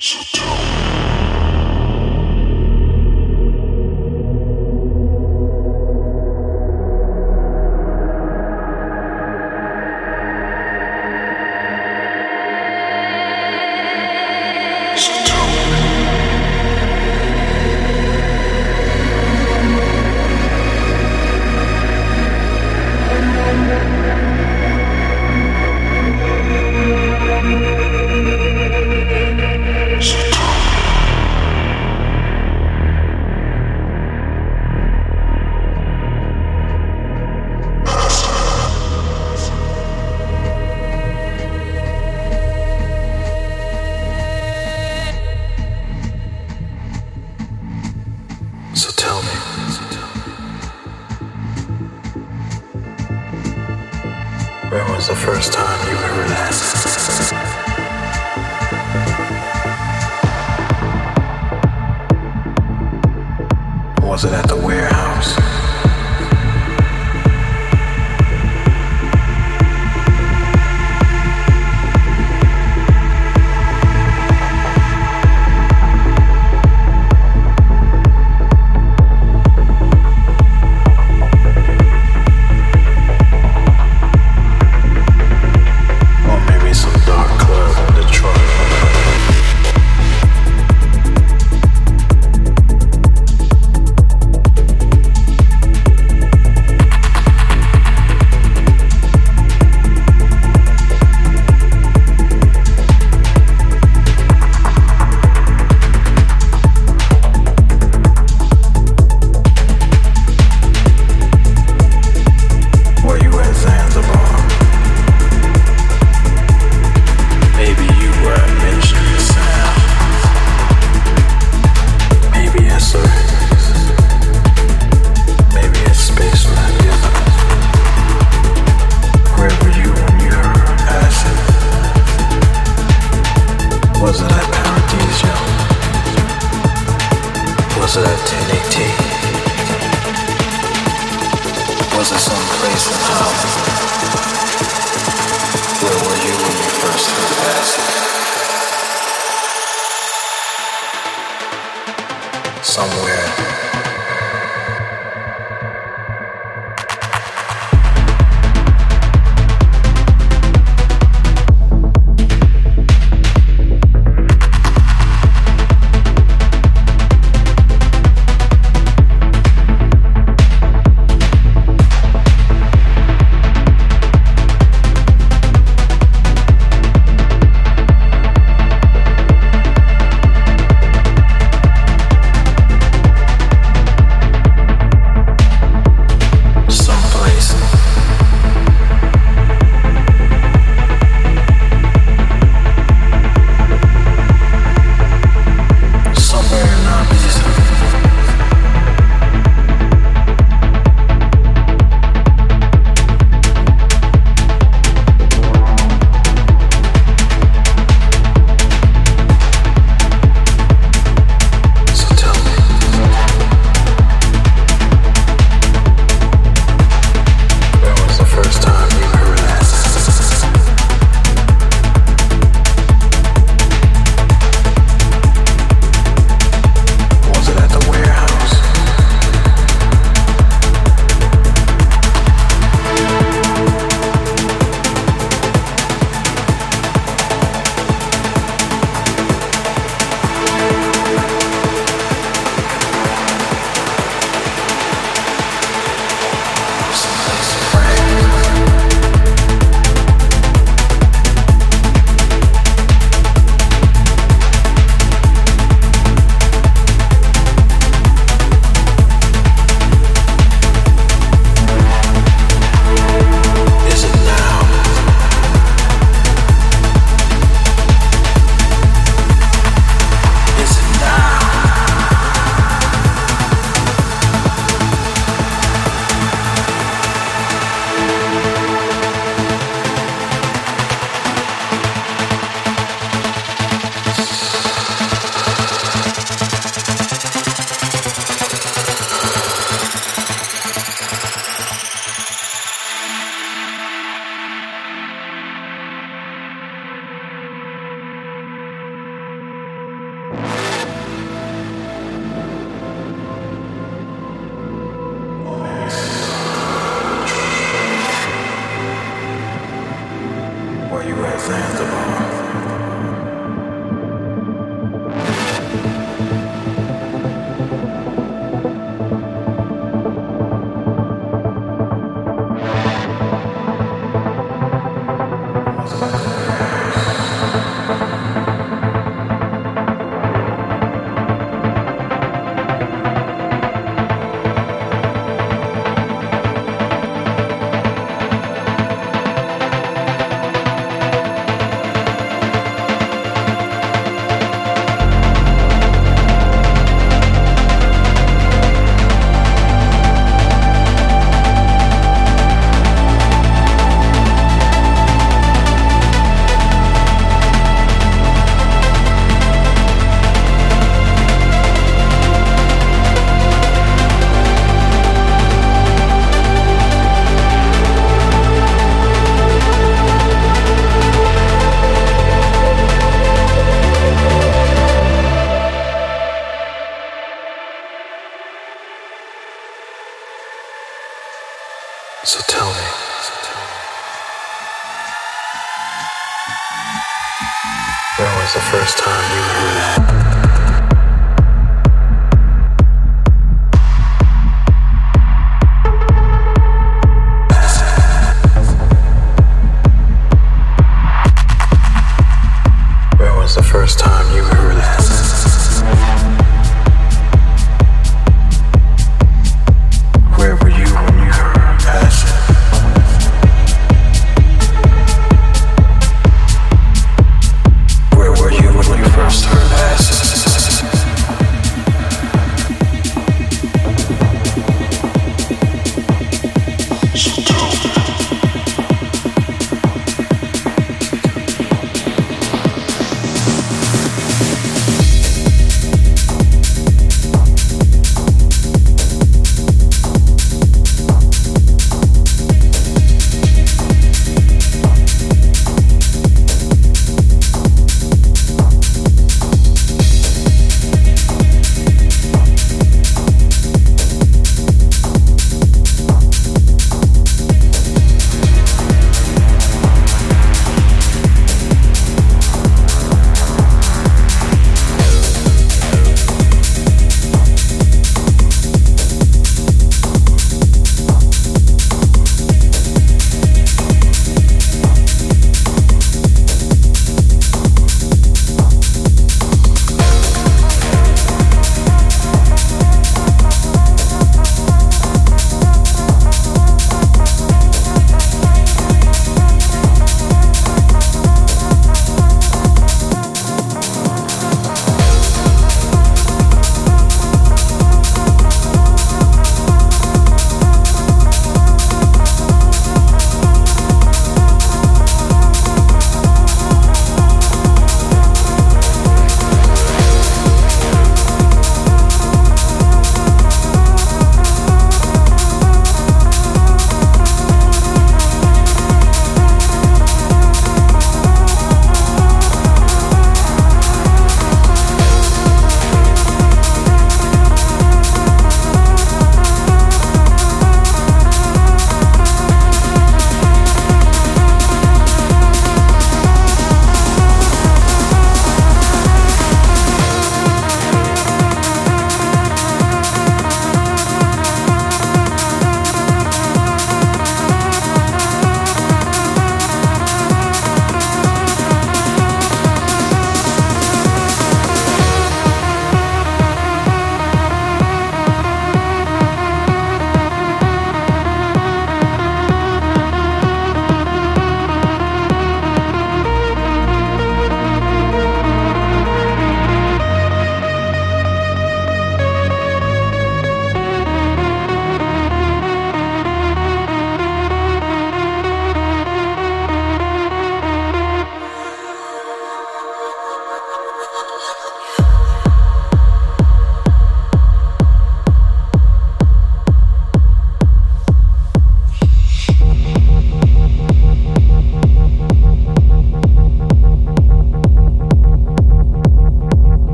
Sit down.